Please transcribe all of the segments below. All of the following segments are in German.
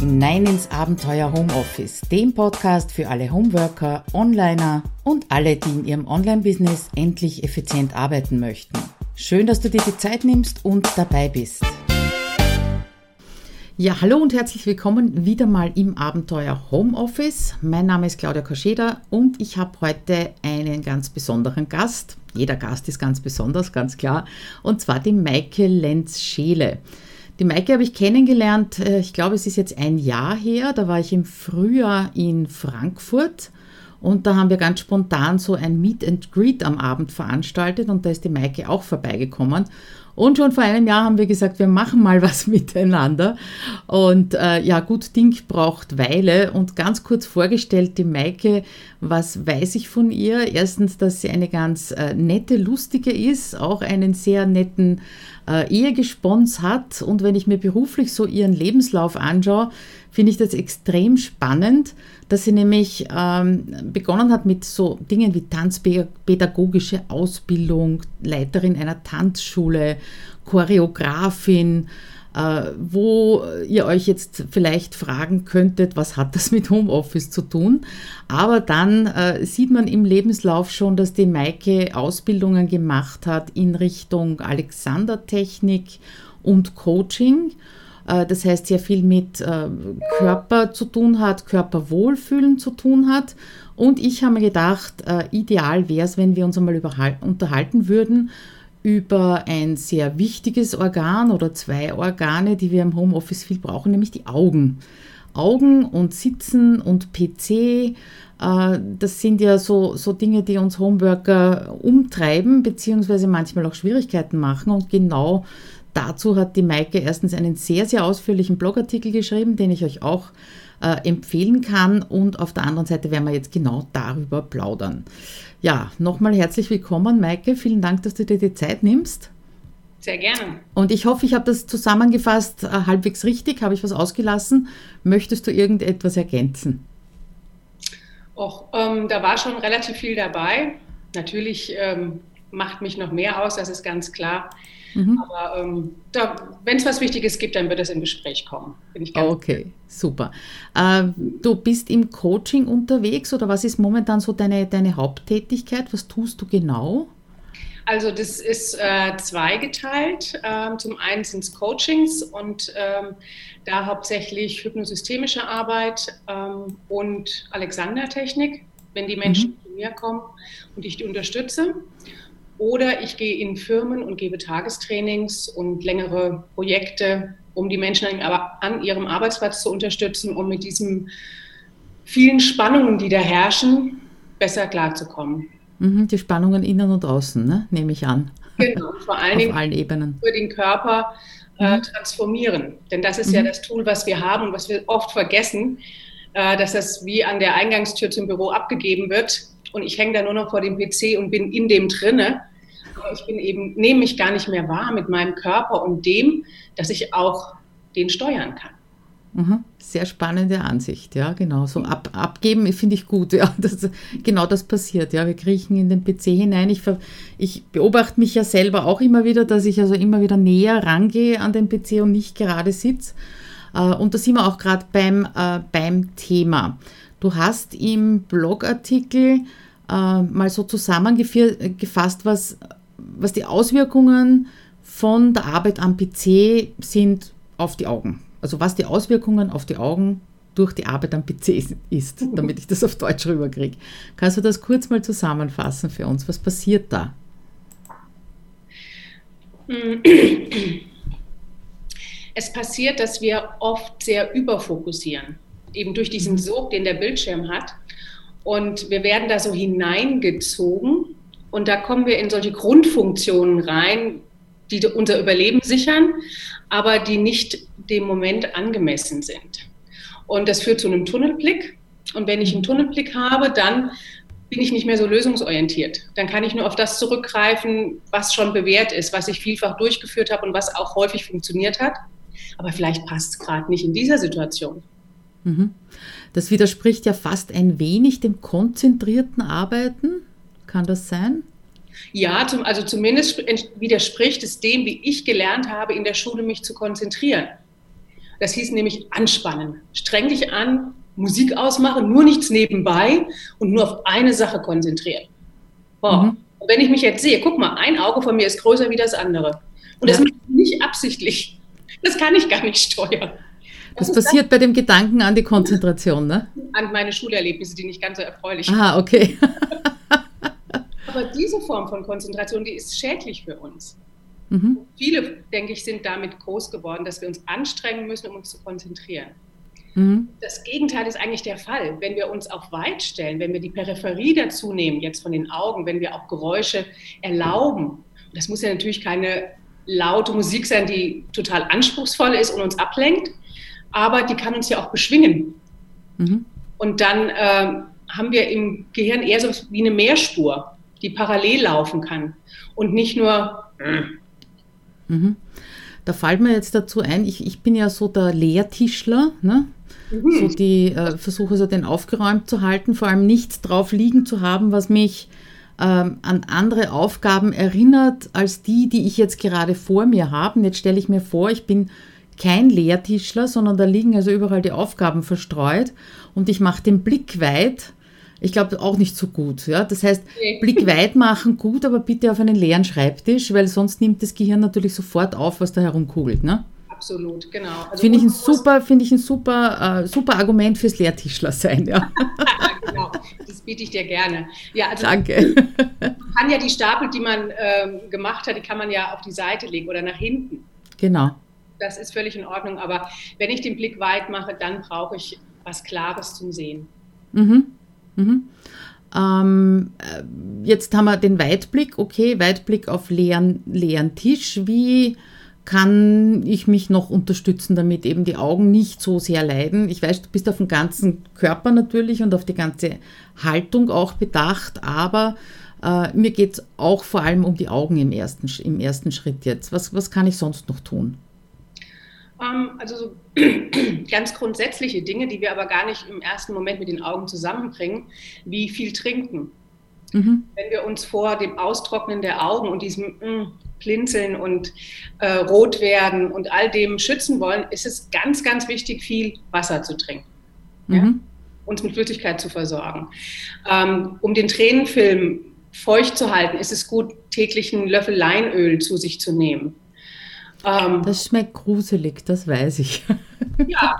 hinein ins Abenteuer Homeoffice, dem Podcast für alle Homeworker, Onliner und alle, die in ihrem Online-Business endlich effizient arbeiten möchten. Schön, dass du dir die Zeit nimmst und dabei bist. Ja, hallo und herzlich willkommen wieder mal im Abenteuer Homeoffice. Mein Name ist Claudia Koscheda und ich habe heute einen ganz besonderen Gast. Jeder Gast ist ganz besonders, ganz klar. Und zwar die Maike Lenz-Scheele. Die Maike habe ich kennengelernt, äh, ich glaube, es ist jetzt ein Jahr her. Da war ich im Frühjahr in Frankfurt und da haben wir ganz spontan so ein Meet and Greet am Abend veranstaltet und da ist die Maike auch vorbeigekommen. Und schon vor einem Jahr haben wir gesagt, wir machen mal was miteinander. Und äh, ja, gut Ding braucht Weile. Und ganz kurz vorgestellt, die Maike, was weiß ich von ihr? Erstens, dass sie eine ganz äh, nette, lustige ist, auch einen sehr netten äh, Ehegespons hat. Und wenn ich mir beruflich so ihren Lebenslauf anschaue, finde ich das extrem spannend, dass sie nämlich ähm, begonnen hat mit so Dingen wie tanzpädagogische Ausbildung, Leiterin einer Tanzschule, Choreografin, wo ihr euch jetzt vielleicht fragen könntet, was hat das mit Homeoffice zu tun? Aber dann äh, sieht man im Lebenslauf schon, dass die Maike Ausbildungen gemacht hat in Richtung Alexandertechnik und Coaching. Äh, das heißt, sehr viel mit äh, Körper zu tun hat, Körperwohlfühlen zu tun hat. Und ich habe mir gedacht, äh, ideal wäre es, wenn wir uns einmal unterhalten würden über ein sehr wichtiges Organ oder zwei Organe, die wir im Homeoffice viel brauchen, nämlich die Augen. Augen und Sitzen und PC, äh, das sind ja so, so Dinge, die uns Homeworker umtreiben, beziehungsweise manchmal auch Schwierigkeiten machen. Und genau dazu hat die Maike erstens einen sehr, sehr ausführlichen Blogartikel geschrieben, den ich euch auch äh, empfehlen kann. Und auf der anderen Seite werden wir jetzt genau darüber plaudern. Ja, nochmal herzlich willkommen, Maike. Vielen Dank, dass du dir die Zeit nimmst. Sehr gerne. Und ich hoffe, ich habe das zusammengefasst äh, halbwegs richtig. Habe ich was ausgelassen? Möchtest du irgendetwas ergänzen? Och, ähm, da war schon relativ viel dabei. Natürlich ähm, macht mich noch mehr aus, das ist ganz klar. Mhm. Aber ähm, wenn es was Wichtiges gibt, dann wird es im Gespräch kommen. okay, super. Äh, du bist im Coaching unterwegs oder was ist momentan so deine, deine Haupttätigkeit? Was tust du genau? Also das ist äh, zweigeteilt. Ähm, zum einen sind es Coachings und ähm, da hauptsächlich hypnosystemische Arbeit ähm, und Alexander-Technik, wenn die Menschen mhm. zu mir kommen und ich die unterstütze. Oder ich gehe in Firmen und gebe Tagestrainings und längere Projekte, um die Menschen an ihrem Arbeitsplatz zu unterstützen, um mit diesen vielen Spannungen, die da herrschen, besser klarzukommen. Mhm, die Spannungen innen und außen, ne? nehme ich an. Genau, vor allen Dingen allen Ebenen. für den Körper äh, mhm. transformieren. Denn das ist mhm. ja das Tool, was wir haben und was wir oft vergessen, äh, dass das wie an der Eingangstür zum Büro abgegeben wird und ich hänge da nur noch vor dem PC und bin in dem drinne ich bin eben, nehme mich gar nicht mehr wahr mit meinem Körper und dem, dass ich auch den steuern kann. Mhm. Sehr spannende Ansicht, ja, genau. So ab, abgeben finde ich gut, ja. Das, genau das passiert, ja. Wir kriechen in den PC hinein. Ich, ich beobachte mich ja selber auch immer wieder, dass ich also immer wieder näher rangehe an den PC und nicht gerade sitze. Äh, und da sind wir auch gerade beim, äh, beim Thema. Du hast im Blogartikel äh, mal so zusammengefasst, was was die Auswirkungen von der Arbeit am PC sind auf die Augen. Also was die Auswirkungen auf die Augen durch die Arbeit am PC ist, damit ich das auf Deutsch rüberkriege. Kannst du das kurz mal zusammenfassen für uns? Was passiert da? Es passiert, dass wir oft sehr überfokussieren, eben durch diesen mhm. Sog, den der Bildschirm hat. Und wir werden da so hineingezogen und da kommen wir in solche Grundfunktionen rein, die unser Überleben sichern, aber die nicht dem Moment angemessen sind. Und das führt zu einem Tunnelblick. Und wenn ich einen Tunnelblick habe, dann bin ich nicht mehr so lösungsorientiert. Dann kann ich nur auf das zurückgreifen, was schon bewährt ist, was ich vielfach durchgeführt habe und was auch häufig funktioniert hat. Aber vielleicht passt es gerade nicht in dieser Situation. Mhm. Das widerspricht ja fast ein wenig dem konzentrierten Arbeiten. Kann das sein? Ja, zum, also zumindest widerspricht es dem, wie ich gelernt habe, in der Schule mich zu konzentrieren. Das hieß nämlich anspannen. Streng dich an, Musik ausmachen, nur nichts nebenbei und nur auf eine Sache konzentrieren. Boah. Mhm. Und wenn ich mich jetzt sehe, guck mal, ein Auge von mir ist größer wie das andere. Und das ja. mache ich nicht absichtlich. Das kann ich gar nicht steuern. Das, das passiert bei dem Gedanken an die Konzentration, ne? An meine Schulerlebnisse, die nicht ganz so erfreulich sind. Ah, okay. Aber diese Form von Konzentration, die ist schädlich für uns. Mhm. Viele, denke ich, sind damit groß geworden, dass wir uns anstrengen müssen, um uns zu konzentrieren. Mhm. Das Gegenteil ist eigentlich der Fall. Wenn wir uns auf weit stellen, wenn wir die Peripherie dazu nehmen, jetzt von den Augen, wenn wir auch Geräusche erlauben, das muss ja natürlich keine laute Musik sein, die total anspruchsvoll ist und uns ablenkt, aber die kann uns ja auch beschwingen. Mhm. Und dann äh, haben wir im Gehirn eher so wie eine Mehrspur, die parallel laufen kann und nicht nur. Mhm. Da fällt mir jetzt dazu ein, ich, ich bin ja so der Lehrtischler, ne? Mhm. so die äh, versuche so den aufgeräumt zu halten, vor allem nichts drauf liegen zu haben, was mich ähm, an andere Aufgaben erinnert als die, die ich jetzt gerade vor mir habe. Jetzt stelle ich mir vor, ich bin kein Lehrtischler, sondern da liegen also überall die Aufgaben verstreut und ich mache den Blick weit. Ich glaube auch nicht so gut. Ja? Das heißt, Blick weit machen gut, aber bitte auf einen leeren Schreibtisch, weil sonst nimmt das Gehirn natürlich sofort auf, was da herumkugelt. Ne? Absolut, genau. Also finde ich ein super, finde ich ein super, äh, super Argument fürs Lehrtischler sein. Ja. genau, das biete ich dir gerne. Ja, also Danke. Man kann ja die Stapel, die man ähm, gemacht hat, die kann man ja auf die Seite legen oder nach hinten. Genau das ist völlig in Ordnung. Aber wenn ich den Blick weit mache, dann brauche ich was Klares zum Sehen. Mhm. Mhm. Ähm, äh, jetzt haben wir den Weitblick, okay, Weitblick auf leeren, leeren Tisch. Wie kann ich mich noch unterstützen, damit eben die Augen nicht so sehr leiden? Ich weiß, du bist auf den ganzen Körper natürlich und auf die ganze Haltung auch bedacht, aber äh, mir geht es auch vor allem um die Augen im ersten, im ersten Schritt jetzt. Was, was kann ich sonst noch tun? Also so ganz grundsätzliche Dinge, die wir aber gar nicht im ersten Moment mit den Augen zusammenbringen, wie viel trinken. Mhm. Wenn wir uns vor dem Austrocknen der Augen und diesem mm, Blinzeln und äh, rot werden und all dem schützen wollen, ist es ganz, ganz wichtig, viel Wasser zu trinken. Mhm. Ja? Uns mit Flüssigkeit zu versorgen. Ähm, um den Tränenfilm feucht zu halten, ist es gut, täglich einen Löffel Leinöl zu sich zu nehmen. Ähm, das schmeckt gruselig, das weiß ich. ja,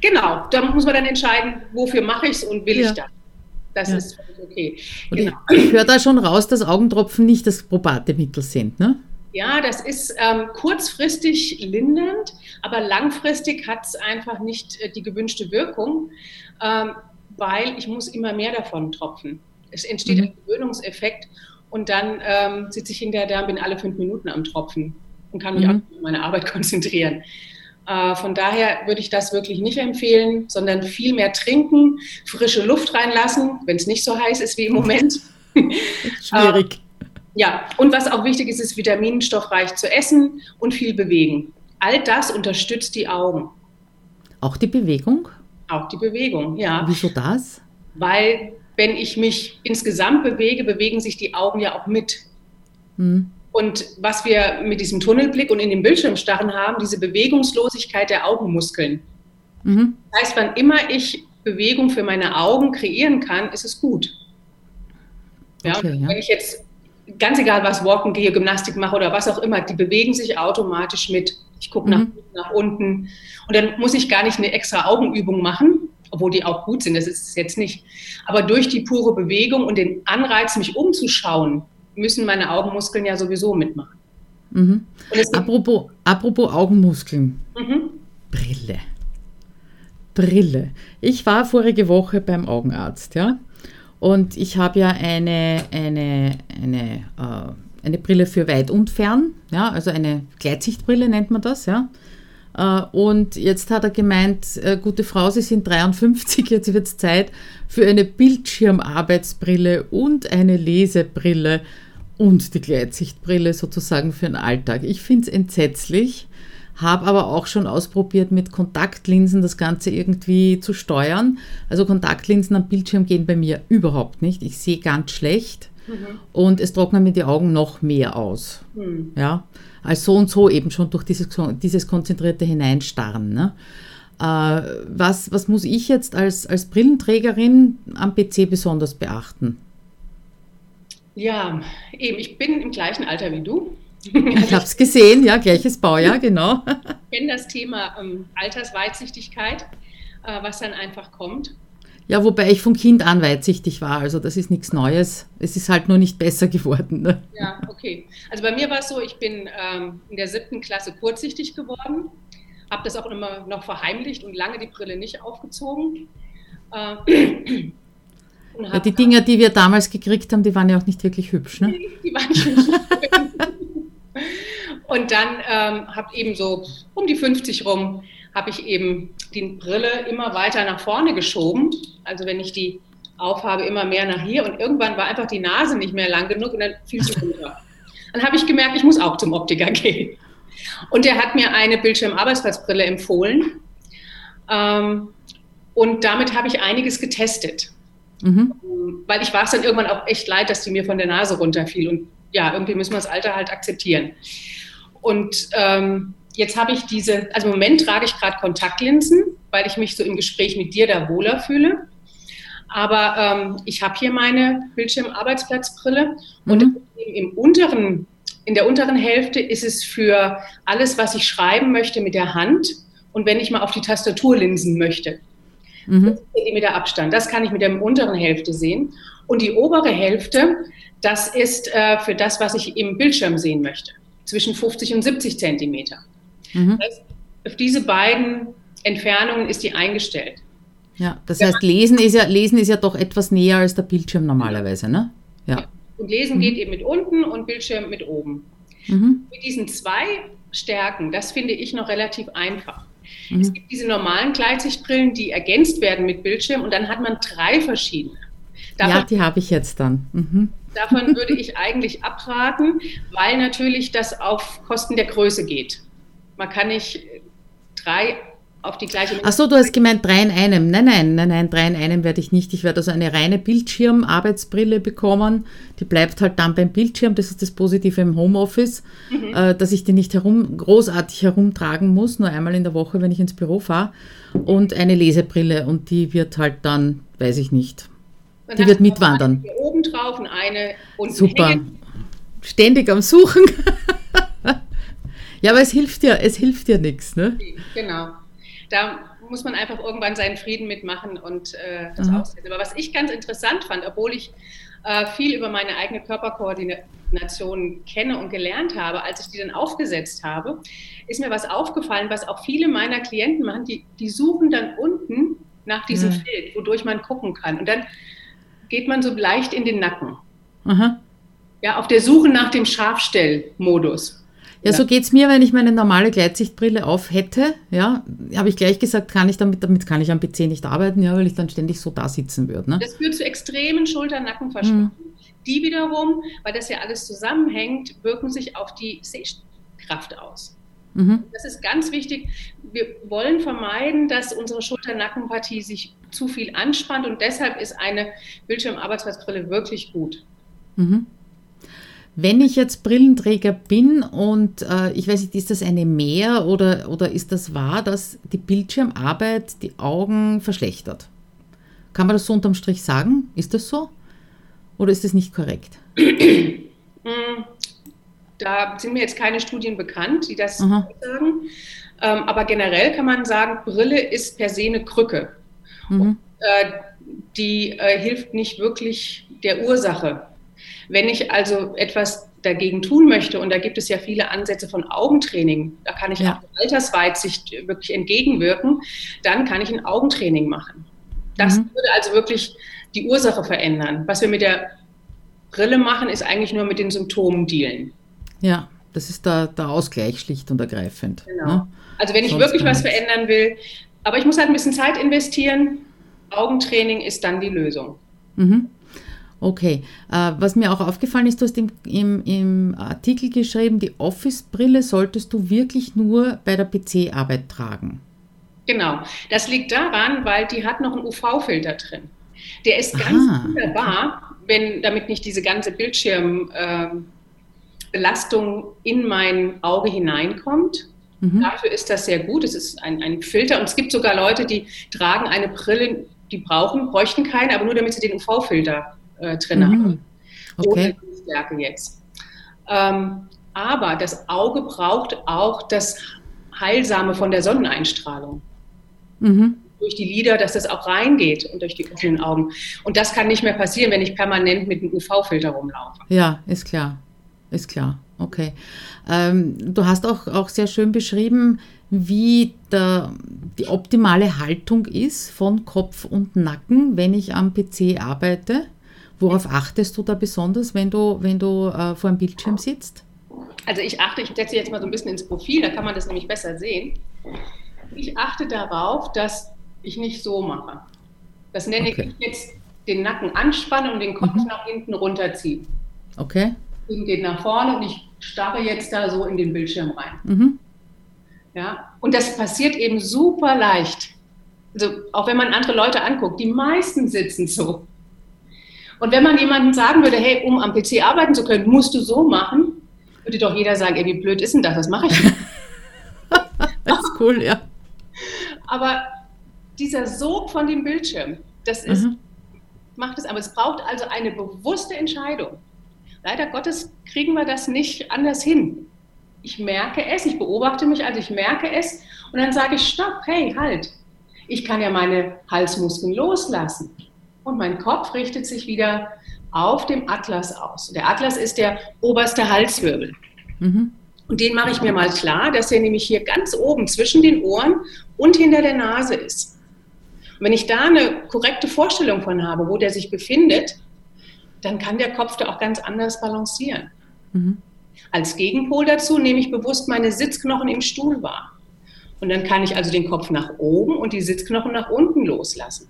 genau. Da muss man dann entscheiden, wofür mache ich es und will ja. ich das. Das ja. ist okay. Genau. Ich, ich höre da schon raus, dass Augentropfen nicht das probate Mittel sind, ne? Ja, das ist ähm, kurzfristig lindernd, aber langfristig hat es einfach nicht äh, die gewünschte Wirkung, ähm, weil ich muss immer mehr davon tropfen. Es entsteht mhm. ein Gewöhnungseffekt und dann ähm, sitze ich hinterher da und bin alle fünf Minuten am Tropfen und kann mich mhm. auch auf meine Arbeit konzentrieren. Äh, von daher würde ich das wirklich nicht empfehlen, sondern viel mehr trinken, frische Luft reinlassen, wenn es nicht so heiß ist wie im Moment. Schwierig. Äh, ja, und was auch wichtig ist, ist vitaminstoffreich zu essen und viel bewegen. All das unterstützt die Augen. Auch die Bewegung? Auch die Bewegung, ja. Wieso das? Weil wenn ich mich insgesamt bewege, bewegen sich die Augen ja auch mit. Hm. Und was wir mit diesem Tunnelblick und in den Bildschirmstarren haben, diese Bewegungslosigkeit der Augenmuskeln. Mhm. Das heißt, wann immer ich Bewegung für meine Augen kreieren kann, ist es gut. Ja, okay, ja. Wenn ich jetzt ganz egal was walken gehe, Gymnastik mache oder was auch immer, die bewegen sich automatisch mit. Ich gucke mhm. nach, nach unten und dann muss ich gar nicht eine extra Augenübung machen, obwohl die auch gut sind, das ist es jetzt nicht. Aber durch die pure Bewegung und den Anreiz, mich umzuschauen, müssen meine Augenmuskeln ja sowieso mitmachen. Mhm. Apropos, apropos Augenmuskeln. Mhm. Brille. Brille. Ich war vorige Woche beim Augenarzt, ja. Und ich habe ja eine, eine, eine, äh, eine Brille für weit und fern, ja, also eine Gleitsichtbrille nennt man das, ja. Äh, und jetzt hat er gemeint, äh, gute Frau, Sie sind 53, jetzt wird es Zeit für eine Bildschirmarbeitsbrille und eine Lesebrille und die Gleitsichtbrille sozusagen für den Alltag. Ich finde es entsetzlich, habe aber auch schon ausprobiert, mit Kontaktlinsen das Ganze irgendwie zu steuern. Also Kontaktlinsen am Bildschirm gehen bei mir überhaupt nicht. Ich sehe ganz schlecht. Mhm. Und es trocknen mir die Augen noch mehr aus. Mhm. Ja, als so und so eben schon durch dieses, dieses konzentrierte Hineinstarren. Ne? Äh, was, was muss ich jetzt als, als Brillenträgerin am PC besonders beachten? Ja, eben, ich bin im gleichen Alter wie du. Ich habe es gesehen, ja, gleiches Baujahr, genau. Ich kenne das Thema ähm, Altersweitsichtigkeit, äh, was dann einfach kommt. Ja, wobei ich von Kind an weitsichtig war, also das ist nichts Neues. Es ist halt nur nicht besser geworden. Ne? Ja, okay. Also bei mir war es so, ich bin ähm, in der siebten Klasse kurzsichtig geworden, habe das auch immer noch verheimlicht und lange die Brille nicht aufgezogen. Äh, ja, die Dinger, die wir damals gekriegt haben, die waren ja auch nicht wirklich hübsch, ne? Die waren nicht und dann ähm, habe eben so um die 50 rum habe ich eben die Brille immer weiter nach vorne geschoben. Also wenn ich die aufhabe, immer mehr nach hier. Und irgendwann war einfach die Nase nicht mehr lang genug und dann fiel sie runter. Dann habe ich gemerkt, ich muss auch zum Optiker gehen. Und der hat mir eine Bildschirmarbeitsplatzbrille empfohlen. Ähm, und damit habe ich einiges getestet. Mhm. Weil ich war es dann irgendwann auch echt leid, dass die mir von der Nase runterfiel. Und ja, irgendwie müssen wir das Alter halt akzeptieren. Und ähm, jetzt habe ich diese, also im Moment trage ich gerade Kontaktlinsen, weil ich mich so im Gespräch mit dir da wohler fühle. Aber ähm, ich habe hier meine Bildschirmarbeitsplatzbrille mhm. und im unteren, in der unteren Hälfte ist es für alles, was ich schreiben möchte mit der Hand und wenn ich mal auf die Tastatur linsen möchte. Mhm. der Abstand. Das kann ich mit der unteren Hälfte sehen. Und die obere Hälfte, das ist äh, für das, was ich im Bildschirm sehen möchte. Zwischen 50 und 70 Zentimeter. Mhm. Das heißt, auf diese beiden Entfernungen ist die eingestellt. Ja, das heißt, Lesen ist ja, Lesen ist ja doch etwas näher als der Bildschirm normalerweise, ne? Ja. ja. Und Lesen mhm. geht eben mit unten und Bildschirm mit oben. Mhm. Mit diesen zwei Stärken, das finde ich noch relativ einfach. Mhm. Es gibt diese normalen Gleitsichtbrillen, die ergänzt werden mit Bildschirm und dann hat man drei verschiedene. Davon, ja, die habe ich jetzt dann. Mhm. Davon würde ich eigentlich abraten, weil natürlich das auf Kosten der Größe geht. Man kann nicht drei auf die gleiche. Achso, du hast gemeint drei in einem. Nein, nein, nein, nein, drei in einem werde ich nicht. Ich werde also eine reine Bildschirm-Arbeitsbrille bekommen. Die bleibt halt dann beim Bildschirm. Das ist das Positive im Homeoffice, mhm. äh, dass ich die nicht herum, großartig herumtragen muss, nur einmal in der Woche, wenn ich ins Büro fahre. Und eine Lesebrille und die wird halt dann, weiß ich nicht. Dann die wird mitwandern. Eine oben drauf und eine unten. Super. Hängen. Ständig am Suchen. Ja, aber es hilft ja, es hilft ja nichts, ne? Genau. Da muss man einfach irgendwann seinen Frieden mitmachen und äh, das mhm. aussetzen. Aber was ich ganz interessant fand, obwohl ich äh, viel über meine eigene Körperkoordination kenne und gelernt habe, als ich die dann aufgesetzt habe, ist mir was aufgefallen, was auch viele meiner Klienten machen, die, die suchen dann unten nach diesem mhm. Feld, wodurch man gucken kann. Und dann geht man so leicht in den Nacken. Mhm. Ja, auf der Suche nach dem Scharfstellmodus. Ja, so geht es mir, wenn ich meine normale Gleitsichtbrille auf hätte. Ja, habe ich gleich gesagt, kann ich damit, damit kann ich am PC nicht arbeiten, ja, weil ich dann ständig so da sitzen würde. Ne? Das führt zu extremen Schulter-Nackenverspannungen. Mhm. Die wiederum, weil das ja alles zusammenhängt, wirken sich auf die Sehkraft aus. Mhm. Das ist ganz wichtig. Wir wollen vermeiden, dass unsere Schulter-Nackenpartie sich zu viel anspannt und deshalb ist eine Bildschirmarbeitsplatzbrille wirklich gut. Mhm. Wenn ich jetzt Brillenträger bin und äh, ich weiß nicht, ist das eine Mehr oder, oder ist das wahr, dass die Bildschirmarbeit die Augen verschlechtert? Kann man das so unterm Strich sagen? Ist das so? Oder ist das nicht korrekt? Hm, da sind mir jetzt keine Studien bekannt, die das Aha. sagen. Ähm, aber generell kann man sagen, Brille ist per se eine Krücke. Mhm. Und, äh, die äh, hilft nicht wirklich der Ursache wenn ich also etwas dagegen tun möchte, und da gibt es ja viele Ansätze von Augentraining, da kann ich ja. auch Altersweitsicht wirklich entgegenwirken, dann kann ich ein Augentraining machen. Das mhm. würde also wirklich die Ursache verändern. Was wir mit der Brille machen, ist eigentlich nur mit den Symptomen dealen. Ja, das ist der, der Ausgleich schlicht und ergreifend. Genau. Ne? Also wenn ich Sonst wirklich was verändern will, aber ich muss halt ein bisschen Zeit investieren, Augentraining ist dann die Lösung. Mhm. Okay, äh, was mir auch aufgefallen ist, du hast im, im, im Artikel geschrieben, die Office-Brille solltest du wirklich nur bei der PC-Arbeit tragen. Genau, das liegt daran, weil die hat noch einen UV-Filter drin. Der ist ganz Aha. wunderbar, wenn, damit nicht diese ganze Bildschirmbelastung äh, in mein Auge hineinkommt. Mhm. Dafür ist das sehr gut. Es ist ein, ein Filter und es gibt sogar Leute, die tragen eine Brille, die brauchen, bräuchten keine, aber nur damit sie den UV-Filter äh, drin mhm. haben. Okay. Ohne Stärke jetzt. Ähm, aber das Auge braucht auch das Heilsame von der Sonneneinstrahlung. Mhm. Durch die Lider, dass das auch reingeht und durch die offenen Augen. Und das kann nicht mehr passieren, wenn ich permanent mit einem UV-Filter rumlaufe. Ja, ist klar. Ist klar. Okay. Ähm, du hast auch, auch sehr schön beschrieben, wie der, die optimale Haltung ist von Kopf und Nacken, wenn ich am PC arbeite. Worauf achtest du da besonders, wenn du, wenn du äh, vor einem Bildschirm sitzt? Also ich achte, ich setze jetzt mal so ein bisschen ins Profil, da kann man das nämlich besser sehen. Ich achte darauf, dass ich nicht so mache. Das nenne okay. ich jetzt den Nacken anspannen und den Kopf mhm. nach hinten runterziehen. Okay. Und geht nach vorne und ich starre jetzt da so in den Bildschirm rein. Mhm. Ja, und das passiert eben super leicht. Also auch wenn man andere Leute anguckt, die meisten sitzen so. Und wenn man jemandem sagen würde, hey, um am PC arbeiten zu können, musst du so machen, würde doch jeder sagen, ey, wie blöd ist denn das? Was mache ich das ist cool, ja. Aber dieser Sog von dem Bildschirm, das ist, mhm. macht es, aber es braucht also eine bewusste Entscheidung. Leider Gottes kriegen wir das nicht anders hin. Ich merke es, ich beobachte mich, also ich merke es und dann sage ich, stopp, hey, halt. Ich kann ja meine Halsmuskeln loslassen und mein Kopf richtet sich wieder auf dem Atlas aus. Der Atlas ist der oberste Halswirbel. Mhm. Und den mache ich mir mal klar, dass er nämlich hier ganz oben zwischen den Ohren und hinter der Nase ist. Und wenn ich da eine korrekte Vorstellung von habe, wo der sich befindet, dann kann der Kopf da auch ganz anders balancieren. Mhm. Als Gegenpol dazu nehme ich bewusst meine Sitzknochen im Stuhl wahr. Und dann kann ich also den Kopf nach oben und die Sitzknochen nach unten loslassen.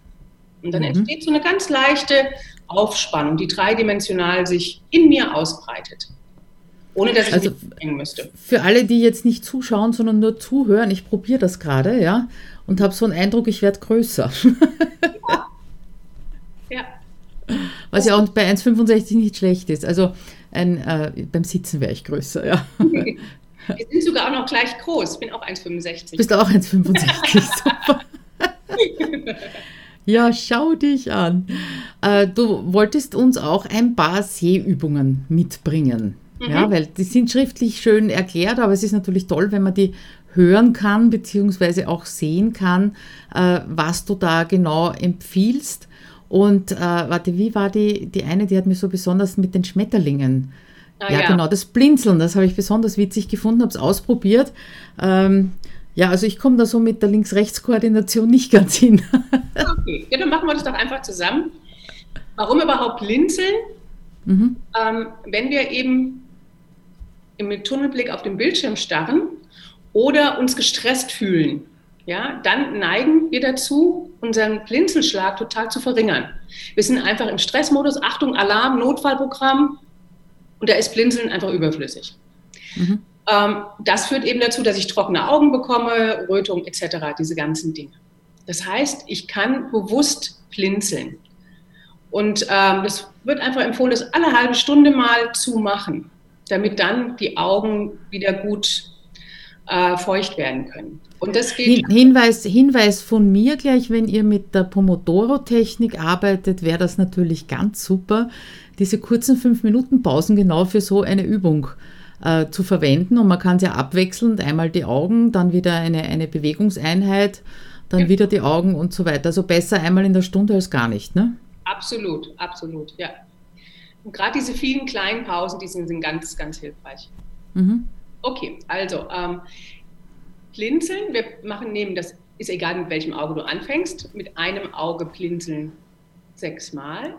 Und dann mhm. entsteht so eine ganz leichte Aufspannung, die dreidimensional sich in mir ausbreitet. Ohne dass ich also, hängen müsste. Für alle, die jetzt nicht zuschauen, sondern nur zuhören, ich probiere das gerade, ja, und habe so einen Eindruck, ich werde größer. Ja. ja. Was ja auch bei 1,65 nicht schlecht ist. Also ein, äh, beim Sitzen wäre ich größer, ja. Wir sind sogar auch noch gleich groß. Ich bin auch 1,65. Bist du auch 1,65? Super. Ja, schau dich an. Äh, du wolltest uns auch ein paar Sehübungen mitbringen. Mhm. Ja, weil die sind schriftlich schön erklärt, aber es ist natürlich toll, wenn man die hören kann, beziehungsweise auch sehen kann, äh, was du da genau empfiehlst. Und äh, warte, wie war die, die eine, die hat mir so besonders mit den Schmetterlingen. Ah, ja, ja, genau, das Blinzeln, das habe ich besonders witzig gefunden, habe es ausprobiert. Ähm, ja, also ich komme da so mit der Links-Rechts-Koordination nicht ganz hin. okay, ja, dann machen wir das doch einfach zusammen. Warum überhaupt blinzeln? Mhm. Ähm, wenn wir eben im Tunnelblick auf den Bildschirm starren oder uns gestresst fühlen, ja, dann neigen wir dazu, unseren Blinzelschlag total zu verringern. Wir sind einfach im Stressmodus, Achtung, Alarm, Notfallprogramm und da ist Blinzeln einfach überflüssig. Mhm. Ähm, das führt eben dazu, dass ich trockene Augen bekomme, Rötung etc., diese ganzen Dinge. Das heißt, ich kann bewusst blinzeln. Und ähm, das wird einfach empfohlen, das alle halbe Stunde mal zu machen, damit dann die Augen wieder gut äh, feucht werden können. Und das geht Hinweis, Hinweis von mir gleich, wenn ihr mit der Pomodoro-Technik arbeitet, wäre das natürlich ganz super, diese kurzen 5-Minuten-Pausen genau für so eine Übung äh, zu verwenden. Und man kann es ja abwechselnd, einmal die Augen, dann wieder eine, eine Bewegungseinheit, dann ja. wieder die Augen und so weiter. Also besser einmal in der Stunde als gar nicht, ne? Absolut, absolut, ja. Und gerade diese vielen kleinen Pausen, die sind, sind ganz, ganz hilfreich. Mhm. Okay, also ähm, blinzeln, wir machen neben das, ist egal mit welchem Auge du anfängst, mit einem Auge blinzeln sechsmal.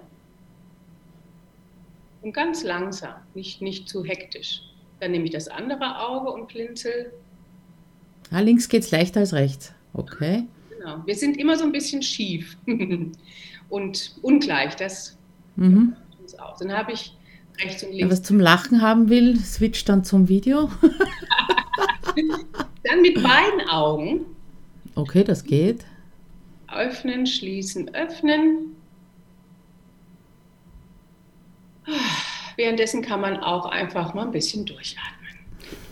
Und ganz langsam, nicht, nicht zu hektisch. Dann nehme ich das andere Auge und blinzel. Ah, links geht es leichter als rechts. Okay. Genau. Wir sind immer so ein bisschen schief und ungleich. Das mhm. uns aus. Dann habe ich rechts und links. Wer was zum Lachen haben will, switcht dann zum Video. dann mit beiden Augen. Okay, das geht. Öffnen, schließen, öffnen. Währenddessen kann man auch einfach mal ein bisschen durchatmen.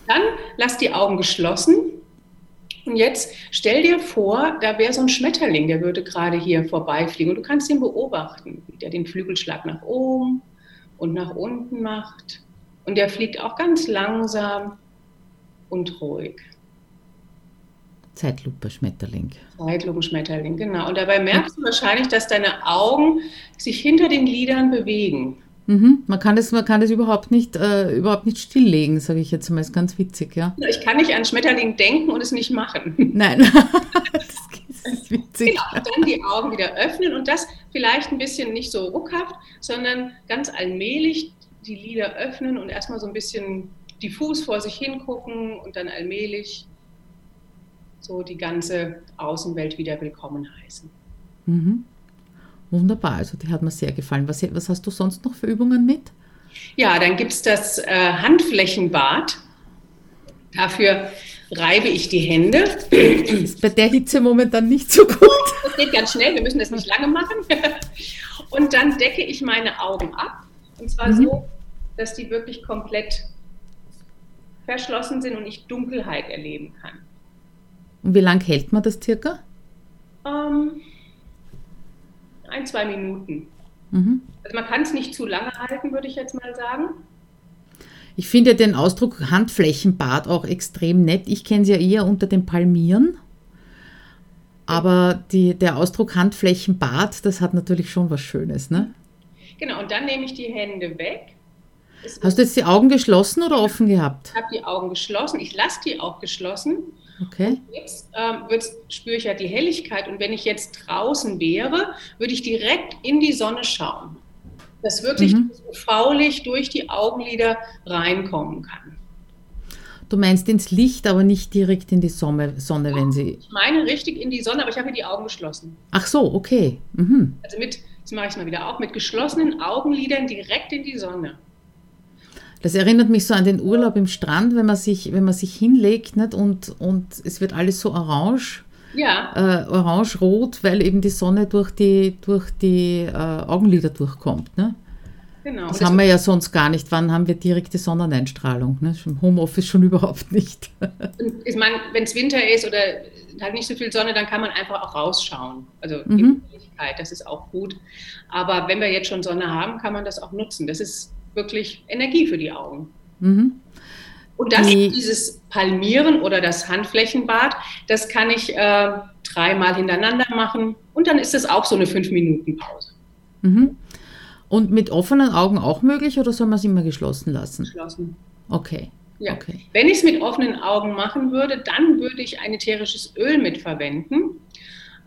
Dann lass die Augen geschlossen. Und jetzt stell dir vor, da wäre so ein Schmetterling, der würde gerade hier vorbeifliegen. Und du kannst ihn beobachten, wie der den Flügelschlag nach oben und nach unten macht. Und der fliegt auch ganz langsam und ruhig. Zeitlupe-Schmetterling. Zeitlupenschmetterling, genau. Und dabei merkst du wahrscheinlich, dass deine Augen sich hinter den Lidern bewegen. Mhm. Man, kann das, man kann das überhaupt nicht, äh, überhaupt nicht stilllegen, sage ich jetzt mal. Ist ganz witzig, ja. Ich kann nicht an Schmetterling denken und es nicht machen. Nein, das ist witzig. Genau, dann die Augen wieder öffnen und das vielleicht ein bisschen nicht so ruckhaft, sondern ganz allmählich die Lider öffnen und erstmal so ein bisschen diffus vor sich hingucken und dann allmählich so die ganze Außenwelt wieder willkommen heißen. Mhm. Wunderbar, also die hat mir sehr gefallen. Was, was hast du sonst noch für Übungen mit? Ja, dann gibt es das äh, Handflächenbad. Dafür reibe ich die Hände. Ist bei der Hitze momentan nicht so gut. Das geht ganz schnell, wir müssen das nicht lange machen. Und dann decke ich meine Augen ab. Und zwar mhm. so, dass die wirklich komplett verschlossen sind und ich Dunkelheit erleben kann. Und wie lange hält man das circa? Ähm, ein, zwei Minuten. Mhm. Also man kann es nicht zu lange halten, würde ich jetzt mal sagen. Ich finde den Ausdruck Handflächenbad auch extrem nett. Ich kenne es ja eher unter dem Palmieren. Aber die, der Ausdruck Handflächenbad, das hat natürlich schon was Schönes, ne? Genau, und dann nehme ich die Hände weg. Hast du jetzt die Augen geschlossen oder offen gehabt? Ich habe die Augen geschlossen. Ich lasse die auch geschlossen. Okay. Und jetzt ähm, spüre ich ja die Helligkeit und wenn ich jetzt draußen wäre, würde ich direkt in die Sonne schauen, dass wirklich mhm. das UV-Licht durch die Augenlider reinkommen kann. Du meinst ins Licht, aber nicht direkt in die Sonne, Sonne wenn sie. Ich meine richtig in die Sonne, aber ich habe hier die Augen geschlossen. Ach so, okay. Mhm. Also mit, jetzt mache ich es mal wieder auch, mit geschlossenen Augenlidern direkt in die Sonne. Das erinnert mich so an den Urlaub im Strand, wenn man sich, wenn man sich hinlegt nicht? Und, und es wird alles so orange. Ja. Äh, orange-rot, weil eben die Sonne durch die, durch die äh, Augenlider durchkommt. Ne? Genau. Das, das haben wir ja sonst gar nicht. Wann haben wir direkte Sonneneinstrahlung? Ne? Im Homeoffice schon überhaupt nicht. ich meine, wenn es Winter ist oder halt nicht so viel Sonne, dann kann man einfach auch rausschauen. Also mhm. das ist auch gut. Aber wenn wir jetzt schon Sonne haben, kann man das auch nutzen. Das ist wirklich Energie für die Augen. Mhm. Und das, die, dieses Palmieren oder das Handflächenbad, das kann ich äh, dreimal hintereinander machen und dann ist es auch so eine fünf Minuten Pause. Mhm. Und mit offenen Augen auch möglich oder soll man es immer geschlossen lassen? Geschlossen. Okay. Ja. okay. Wenn ich es mit offenen Augen machen würde, dann würde ich ein ätherisches Öl mitverwenden.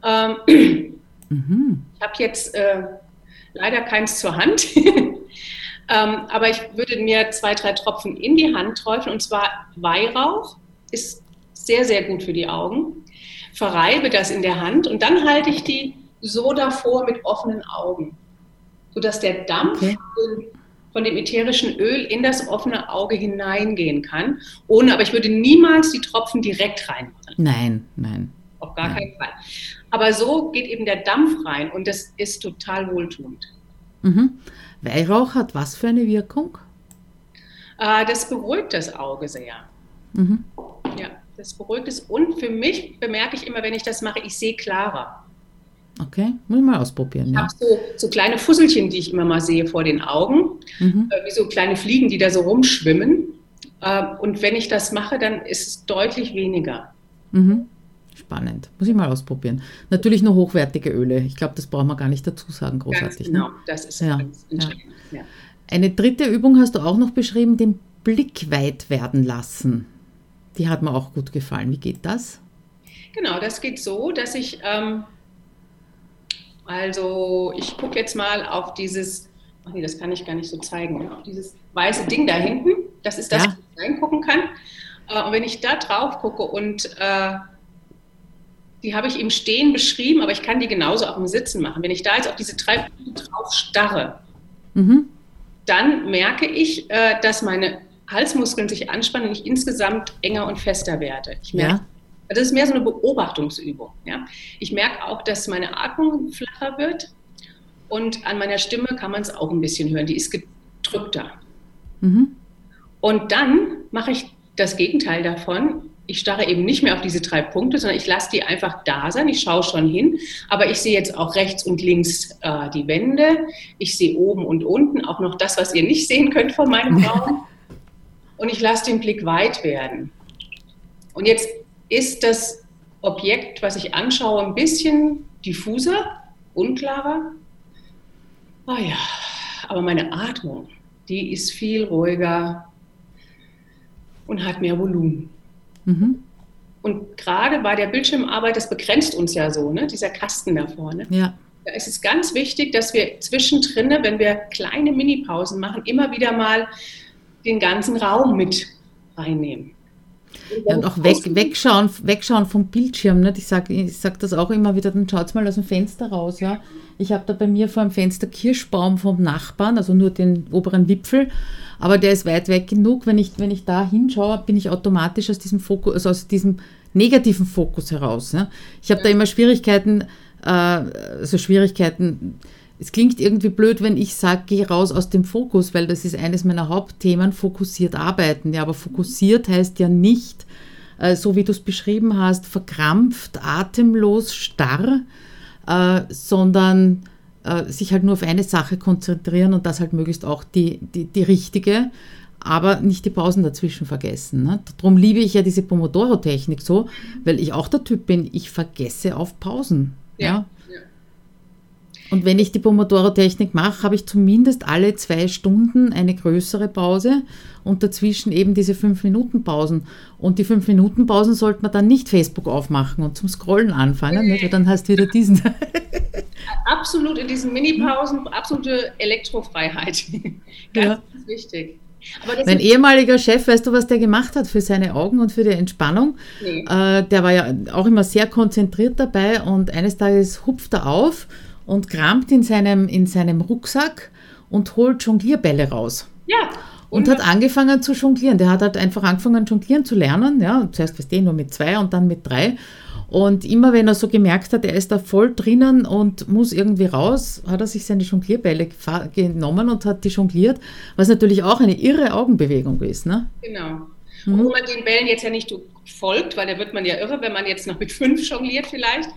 Ähm, mhm. Ich habe jetzt äh, leider keins zur Hand. Ähm, aber ich würde mir zwei, drei Tropfen in die Hand träufeln und zwar Weihrauch ist sehr, sehr gut für die Augen. Verreibe das in der Hand und dann halte ich die so davor mit offenen Augen, sodass der Dampf okay. von dem ätherischen Öl in das offene Auge hineingehen kann. Ohne, aber ich würde niemals die Tropfen direkt reinmachen. Nein, nein. Auf gar nein. keinen Fall. Aber so geht eben der Dampf rein und das ist total wohltuend. Mhm. Weihrauch hat was für eine Wirkung? Äh, das beruhigt das Auge sehr. Mhm. Ja, das beruhigt es. Und für mich bemerke ich immer, wenn ich das mache, ich sehe klarer. Okay, muss ich mal ausprobieren. Ich ja. habe so, so, kleine Fusselchen, die ich immer mal sehe vor den Augen, mhm. äh, wie so kleine Fliegen, die da so rumschwimmen. Äh, und wenn ich das mache, dann ist es deutlich weniger. Mhm. Spannend. Muss ich mal ausprobieren. Natürlich nur hochwertige Öle. Ich glaube, das braucht man gar nicht dazu sagen, großartig. Ganz genau, ne? das ist ja, ja. ja. Eine dritte Übung hast du auch noch beschrieben, den Blick weit werden lassen. Die hat mir auch gut gefallen. Wie geht das? Genau, das geht so, dass ich, ähm, also ich gucke jetzt mal auf dieses, ach nee, das kann ich gar nicht so zeigen, auf dieses weiße Ding da hinten. Das ist das, ja. wo ich reingucken kann. Äh, und wenn ich da drauf gucke und äh, die habe ich im Stehen beschrieben, aber ich kann die genauso auch im Sitzen machen. Wenn ich da jetzt auf diese drei Punkte drauf starre, mhm. dann merke ich, äh, dass meine Halsmuskeln sich anspannen und ich insgesamt enger und fester werde. Ich merke, ja. Das ist mehr so eine Beobachtungsübung. Ja. Ich merke auch, dass meine Atmung flacher wird und an meiner Stimme kann man es auch ein bisschen hören. Die ist drückt da. Mhm. Und dann mache ich das Gegenteil davon. Ich starre eben nicht mehr auf diese drei Punkte, sondern ich lasse die einfach da sein. Ich schaue schon hin, aber ich sehe jetzt auch rechts und links äh, die Wände. Ich sehe oben und unten auch noch das, was ihr nicht sehen könnt von meinem Raum. Und ich lasse den Blick weit werden. Und jetzt ist das Objekt, was ich anschaue, ein bisschen diffuser, unklarer. Ah ja, aber meine Atmung, die ist viel ruhiger und hat mehr Volumen. Mhm. Und gerade bei der Bildschirmarbeit, das begrenzt uns ja so, ne? dieser Kasten da vorne. Ja. Da ist es ganz wichtig, dass wir zwischendrin, wenn wir kleine Minipausen machen, immer wieder mal den ganzen Raum mit reinnehmen. Ja, und auch weg, wegschauen, wegschauen vom Bildschirm. Nicht? Ich sage ich sag das auch immer wieder, dann schaut mal aus dem Fenster raus. Ja? Ich habe da bei mir vor dem Fenster Kirschbaum vom Nachbarn, also nur den oberen Wipfel, aber der ist weit weg genug. Wenn ich, wenn ich da hinschaue, bin ich automatisch aus diesem Fokus, also aus diesem negativen Fokus heraus. Ja? Ich habe da immer Schwierigkeiten, äh, also Schwierigkeiten, es klingt irgendwie blöd, wenn ich sage, geh raus aus dem Fokus, weil das ist eines meiner Hauptthemen, fokussiert arbeiten. Ja, aber fokussiert heißt ja nicht, äh, so wie du es beschrieben hast, verkrampft, atemlos, starr, äh, sondern äh, sich halt nur auf eine Sache konzentrieren und das halt möglichst auch die, die, die richtige, aber nicht die Pausen dazwischen vergessen. Ne? Darum liebe ich ja diese Pomodoro-Technik so, weil ich auch der Typ bin, ich vergesse auf Pausen. ja? ja? Und wenn ich die Pomodoro-Technik mache, habe ich zumindest alle zwei Stunden eine größere Pause und dazwischen eben diese 5-Minuten-Pausen. Und die 5-Minuten-Pausen sollte man dann nicht Facebook aufmachen und zum Scrollen anfangen, nee. weil dann hast du wieder diesen. Absolut in diesen Mini-Pausen, absolute Elektrofreiheit. Ganz ja. wichtig. mein ehemaliger Chef, weißt du, was der gemacht hat für seine Augen und für die Entspannung? Nee. Äh, der war ja auch immer sehr konzentriert dabei und eines Tages hupft er auf und kramt in seinem, in seinem Rucksack und holt Jonglierbälle raus. Ja. Und hat angefangen zu jonglieren. Der hat halt einfach angefangen, jonglieren zu lernen. Ja, zuerst was den nur mit zwei und dann mit drei. Und immer wenn er so gemerkt hat, er ist da voll drinnen und muss irgendwie raus, hat er sich seine Jonglierbälle genommen und hat die jongliert, was natürlich auch eine irre Augenbewegung ist. Ne? Genau. Mhm. Obwohl man den Bällen jetzt ja nicht folgt, weil da wird man ja irre, wenn man jetzt noch mit fünf jongliert vielleicht.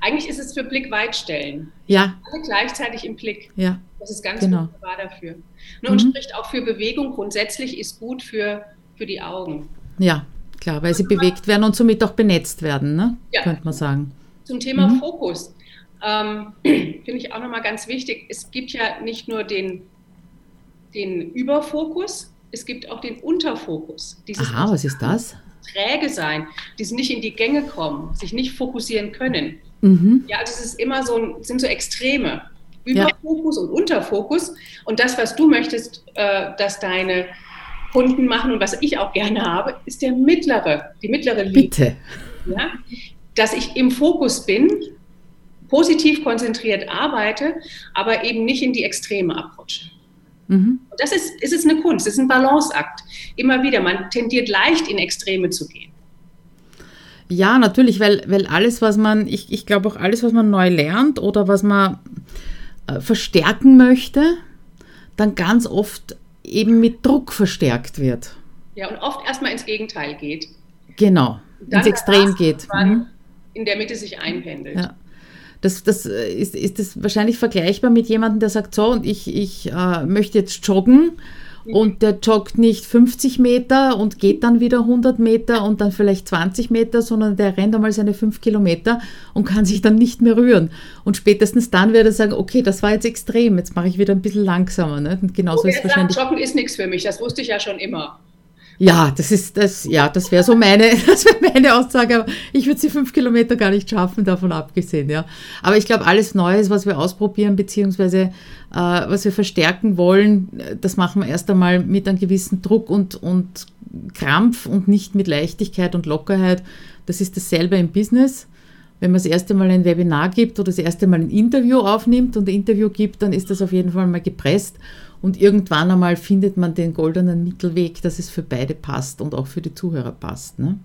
Eigentlich ist es für Blick weit stellen. Ja. Alle gleichzeitig im Blick. Ja. Das ist ganz genau. wunderbar dafür. Ne, und mhm. spricht auch für Bewegung grundsätzlich, ist gut für, für die Augen. Ja, klar, weil sie bewegt werden und somit auch benetzt werden, ne? Ja. könnte man sagen. Zum Thema mhm. Fokus ähm, finde ich auch nochmal ganz wichtig. Es gibt ja nicht nur den, den Überfokus, es gibt auch den Unterfokus. Dieses Aha, was ist das? Träge sein, die nicht in die Gänge kommen, sich nicht fokussieren können. Mhm. Ja, also es ist immer so sind so Extreme. Überfokus ja. und Unterfokus. Und das, was du möchtest, äh, dass deine Kunden machen und was ich auch gerne habe, ist der mittlere, die mittlere Linie. Bitte. Ja? Dass ich im Fokus bin, positiv konzentriert arbeite, aber eben nicht in die Extreme abrutsche. Mhm. Und das ist, ist es eine Kunst, es ist ein Balanceakt. Immer wieder, man tendiert leicht in Extreme zu gehen. Ja, natürlich, weil, weil alles, was man, ich, ich glaube auch alles, was man neu lernt oder was man äh, verstärken möchte, dann ganz oft eben mit Druck verstärkt wird. Ja, und oft erstmal ins Gegenteil geht. Genau, ins Extrem geht. Mhm. In der Mitte sich einpendelt. Ja. Das, das äh, ist, ist das wahrscheinlich vergleichbar mit jemandem, der sagt, so, und ich, ich äh, möchte jetzt joggen und der joggt nicht 50 Meter und geht dann wieder 100 Meter und dann vielleicht 20 Meter, sondern der rennt einmal seine 5 Kilometer und kann sich dann nicht mehr rühren. Und spätestens dann wird er sagen, okay, das war jetzt extrem, jetzt mache ich wieder ein bisschen langsamer. Ne? Und genauso ist wahrscheinlich. Joggen ist nichts für mich, das wusste ich ja schon immer. Ja, das ist das, ja, das wäre so meine, das wäre meine Aussage. Ich würde sie fünf Kilometer gar nicht schaffen, davon abgesehen, ja. Aber ich glaube, alles Neues, was wir ausprobieren, beziehungsweise äh, was wir verstärken wollen, das machen wir erst einmal mit einem gewissen Druck und, und Krampf und nicht mit Leichtigkeit und Lockerheit. Das ist dasselbe im Business. Wenn man das erste Mal ein Webinar gibt oder das erste Mal ein Interview aufnimmt und ein Interview gibt, dann ist das auf jeden Fall mal gepresst und irgendwann einmal findet man den goldenen Mittelweg, dass es für beide passt und auch für die Zuhörer passt. Ne?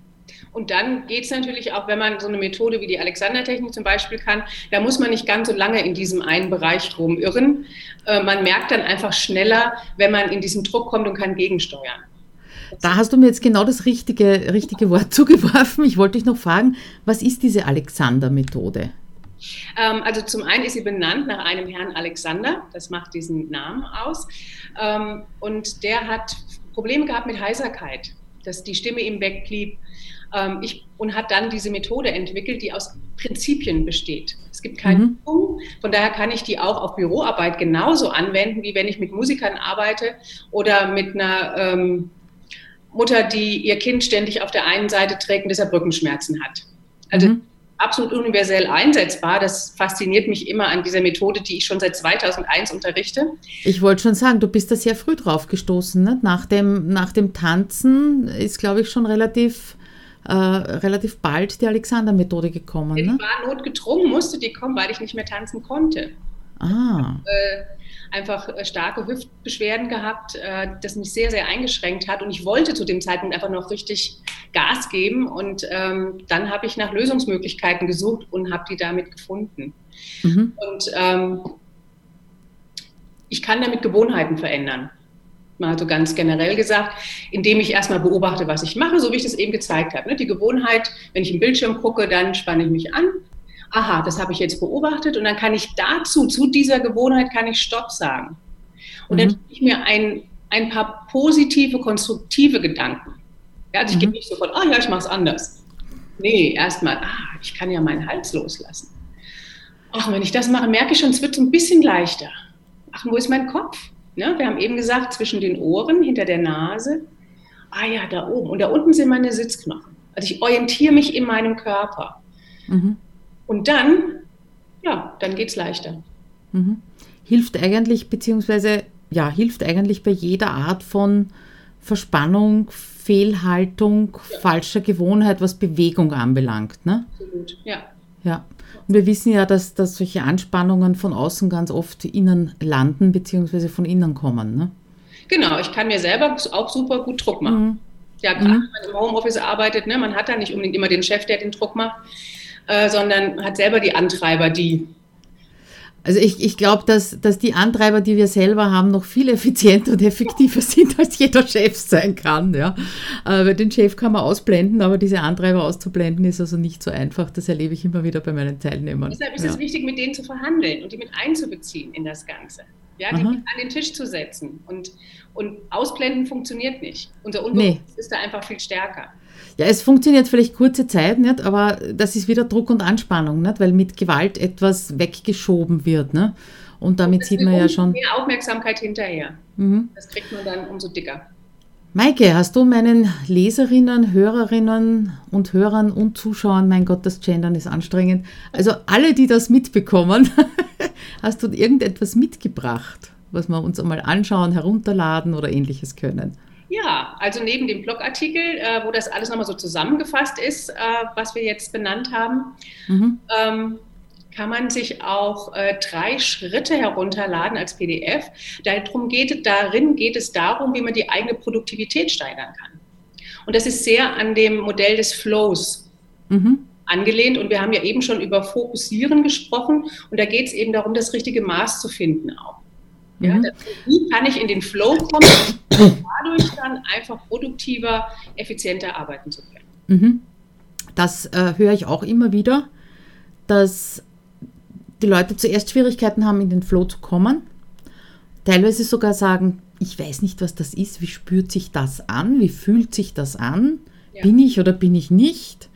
Und dann geht es natürlich auch, wenn man so eine Methode wie die Alexander-Technik zum Beispiel kann, da muss man nicht ganz so lange in diesem einen Bereich rumirren. Äh, man merkt dann einfach schneller, wenn man in diesen Druck kommt und kann gegensteuern. Da hast du mir jetzt genau das richtige, richtige Wort zugeworfen. Ich wollte dich noch fragen, was ist diese Alexander-Methode? Ähm, also zum einen ist sie benannt nach einem Herrn Alexander, das macht diesen Namen aus. Ähm, und der hat Probleme gehabt mit Heiserkeit, dass die Stimme ihm wegblieb. Ähm, ich, und hat dann diese Methode entwickelt, die aus Prinzipien besteht. Es gibt keinen mhm. von daher kann ich die auch auf Büroarbeit genauso anwenden, wie wenn ich mit Musikern arbeite oder mit einer ähm, Mutter, die ihr Kind ständig auf der einen Seite trägt und deshalb Rückenschmerzen hat. Also mhm. absolut universell einsetzbar. Das fasziniert mich immer an dieser Methode, die ich schon seit 2001 unterrichte. Ich wollte schon sagen, du bist da sehr früh drauf gestoßen. Ne? Nach, dem, nach dem Tanzen ist, glaube ich, schon relativ äh, relativ bald die Alexander-Methode gekommen. Die ne? war notgedrungen, musste die kommen, weil ich nicht mehr tanzen konnte. Ah. Äh, einfach äh, starke Hüftbeschwerden gehabt, äh, das mich sehr, sehr eingeschränkt hat. Und ich wollte zu dem Zeitpunkt einfach noch richtig Gas geben. Und ähm, dann habe ich nach Lösungsmöglichkeiten gesucht und habe die damit gefunden. Mhm. Und ähm, ich kann damit Gewohnheiten verändern. Mal so ganz generell gesagt, indem ich erstmal beobachte, was ich mache, so wie ich das eben gezeigt habe. Ne? Die Gewohnheit, wenn ich im Bildschirm gucke, dann spanne ich mich an, aha, das habe ich jetzt beobachtet und dann kann ich dazu, zu dieser Gewohnheit kann ich Stopp sagen. Und mhm. dann tue ich mir ein, ein paar positive, konstruktive Gedanken. Ja, also ich mhm. gehe nicht sofort, ah ja, ich mache es anders. Nee, erstmal, ah, ich kann ja meinen Hals loslassen. Ach, wenn ich das mache, merke ich schon, es wird so ein bisschen leichter. Ach, wo ist mein Kopf? Ne? Wir haben eben gesagt, zwischen den Ohren, hinter der Nase. Ah ja, da oben. Und da unten sind meine Sitzknochen. Also ich orientiere mich in meinem Körper. Mhm. Und dann, ja, dann geht es leichter. Mhm. Hilft eigentlich, beziehungsweise, ja, hilft eigentlich bei jeder Art von Verspannung, Fehlhaltung, ja. falscher Gewohnheit, was Bewegung anbelangt. Ne? Absolut, ja. Ja. Und wir wissen ja, dass, dass solche Anspannungen von außen ganz oft innen landen, beziehungsweise von innen kommen. Ne? Genau, ich kann mir selber auch super gut Druck machen. Mhm. Ja, gerade mhm. wenn man im Homeoffice arbeitet, ne, man hat da nicht unbedingt immer den Chef, der den Druck macht. Äh, sondern hat selber die Antreiber, die also ich, ich glaube, dass, dass die Antreiber, die wir selber haben, noch viel effizienter und effektiver sind, als jeder Chef sein kann. Ja. Äh, den Chef kann man ausblenden, aber diese Antreiber auszublenden ist also nicht so einfach. Das erlebe ich immer wieder bei meinen Teilnehmern. Deshalb ist ja. es wichtig, mit denen zu verhandeln und die mit einzubeziehen in das Ganze. Ja, die mit an den Tisch zu setzen. Und, und ausblenden funktioniert nicht. Unser Unbewusstsein nee. ist da einfach viel stärker. Ja, es funktioniert vielleicht kurze Zeit nicht, aber das ist wieder Druck und Anspannung, nicht? weil mit Gewalt etwas weggeschoben wird. Ne? Und damit und sieht man ja schon. Mehr Aufmerksamkeit hinterher. Mhm. Das kriegt man dann umso dicker. Maike, hast du meinen Leserinnen, Hörerinnen und Hörern und Zuschauern, mein Gott, das Gendern ist anstrengend, also alle, die das mitbekommen, hast du irgendetwas mitgebracht, was wir uns einmal anschauen, herunterladen oder ähnliches können? Ja, also neben dem Blogartikel, äh, wo das alles nochmal so zusammengefasst ist, äh, was wir jetzt benannt haben, mhm. ähm, kann man sich auch äh, drei Schritte herunterladen als PDF. Darum geht, darin geht es darum, wie man die eigene Produktivität steigern kann. Und das ist sehr an dem Modell des Flows mhm. angelehnt. Und wir haben ja eben schon über Fokussieren gesprochen. Und da geht es eben darum, das richtige Maß zu finden auch. Ja, mhm. Wie kann ich in den Flow kommen, um dadurch dann einfach produktiver, effizienter arbeiten zu können? Mhm. Das äh, höre ich auch immer wieder, dass die Leute zuerst Schwierigkeiten haben, in den Flow zu kommen. Teilweise sogar sagen, ich weiß nicht, was das ist, wie spürt sich das an, wie fühlt sich das an, ja. bin ich oder bin ich nicht.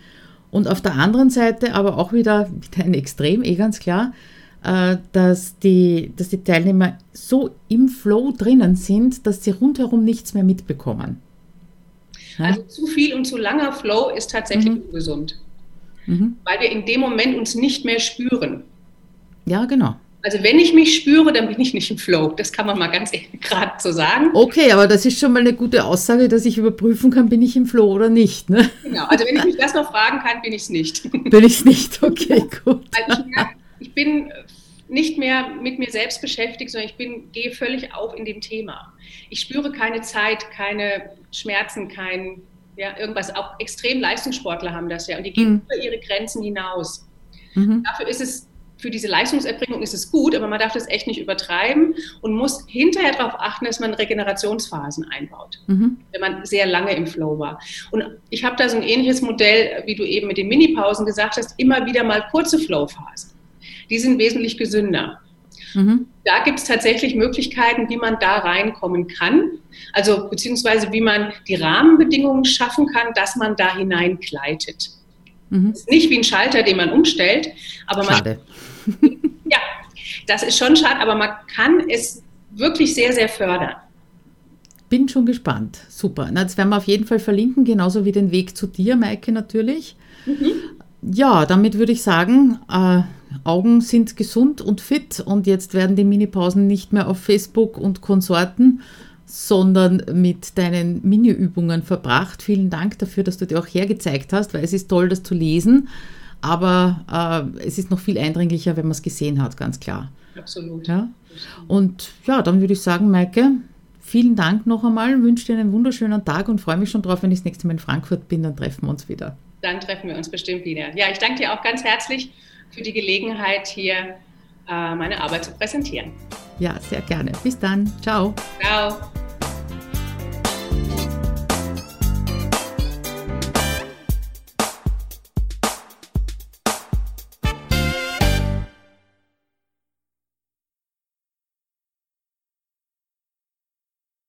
Und auf der anderen Seite aber auch wieder, wieder ein Extrem, eh ganz klar, dass die, dass die Teilnehmer so im Flow drinnen sind, dass sie rundherum nichts mehr mitbekommen. Also zu viel und zu langer Flow ist tatsächlich mhm. ungesund, mhm. weil wir in dem Moment uns nicht mehr spüren. Ja, genau. Also wenn ich mich spüre, dann bin ich nicht im Flow. Das kann man mal ganz gerade so sagen. Okay, aber das ist schon mal eine gute Aussage, dass ich überprüfen kann, bin ich im Flow oder nicht. Ne? Genau, also wenn ich mich das noch fragen kann, bin ich es nicht. Bin ich es nicht, okay, gut. Also ich merke, ich bin nicht mehr mit mir selbst beschäftigt, sondern ich bin, gehe völlig auf in dem Thema. Ich spüre keine Zeit, keine Schmerzen, kein, Ja, irgendwas, auch extrem Leistungssportler haben das ja und die gehen mhm. über ihre Grenzen hinaus. Mhm. Dafür ist es für diese Leistungserbringung ist es gut, aber man darf das echt nicht übertreiben und muss hinterher darauf achten, dass man Regenerationsphasen einbaut, mhm. wenn man sehr lange im Flow war. Und ich habe da so ein ähnliches Modell, wie du eben mit den Minipausen gesagt hast, immer wieder mal kurze Flowphasen. Die sind wesentlich gesünder. Mhm. Da gibt es tatsächlich Möglichkeiten, wie man da reinkommen kann. Also beziehungsweise wie man die Rahmenbedingungen schaffen kann, dass man da hineingleitet. Mhm. Ist nicht wie ein Schalter, den man umstellt, aber man. Schade. ja, das ist schon schade, aber man kann es wirklich sehr, sehr fördern. Bin schon gespannt. Super. Na, das werden wir auf jeden Fall verlinken, genauso wie den Weg zu dir, Maike, natürlich. Mhm. Ja, damit würde ich sagen, äh, Augen sind gesund und fit und jetzt werden die Minipausen nicht mehr auf Facebook und Konsorten, sondern mit deinen Mini-Übungen verbracht. Vielen Dank dafür, dass du dir auch hergezeigt hast, weil es ist toll, das zu lesen, aber äh, es ist noch viel eindringlicher, wenn man es gesehen hat, ganz klar. Absolut. Ja? Und ja, dann würde ich sagen, Maike, vielen Dank noch einmal, wünsche dir einen wunderschönen Tag und freue mich schon drauf, wenn ich das nächste Mal in Frankfurt bin, dann treffen wir uns wieder. Dann treffen wir uns bestimmt wieder. Ja, ich danke dir auch ganz herzlich für die Gelegenheit, hier äh, meine Arbeit zu präsentieren. Ja, sehr gerne. Bis dann. Ciao. Ciao.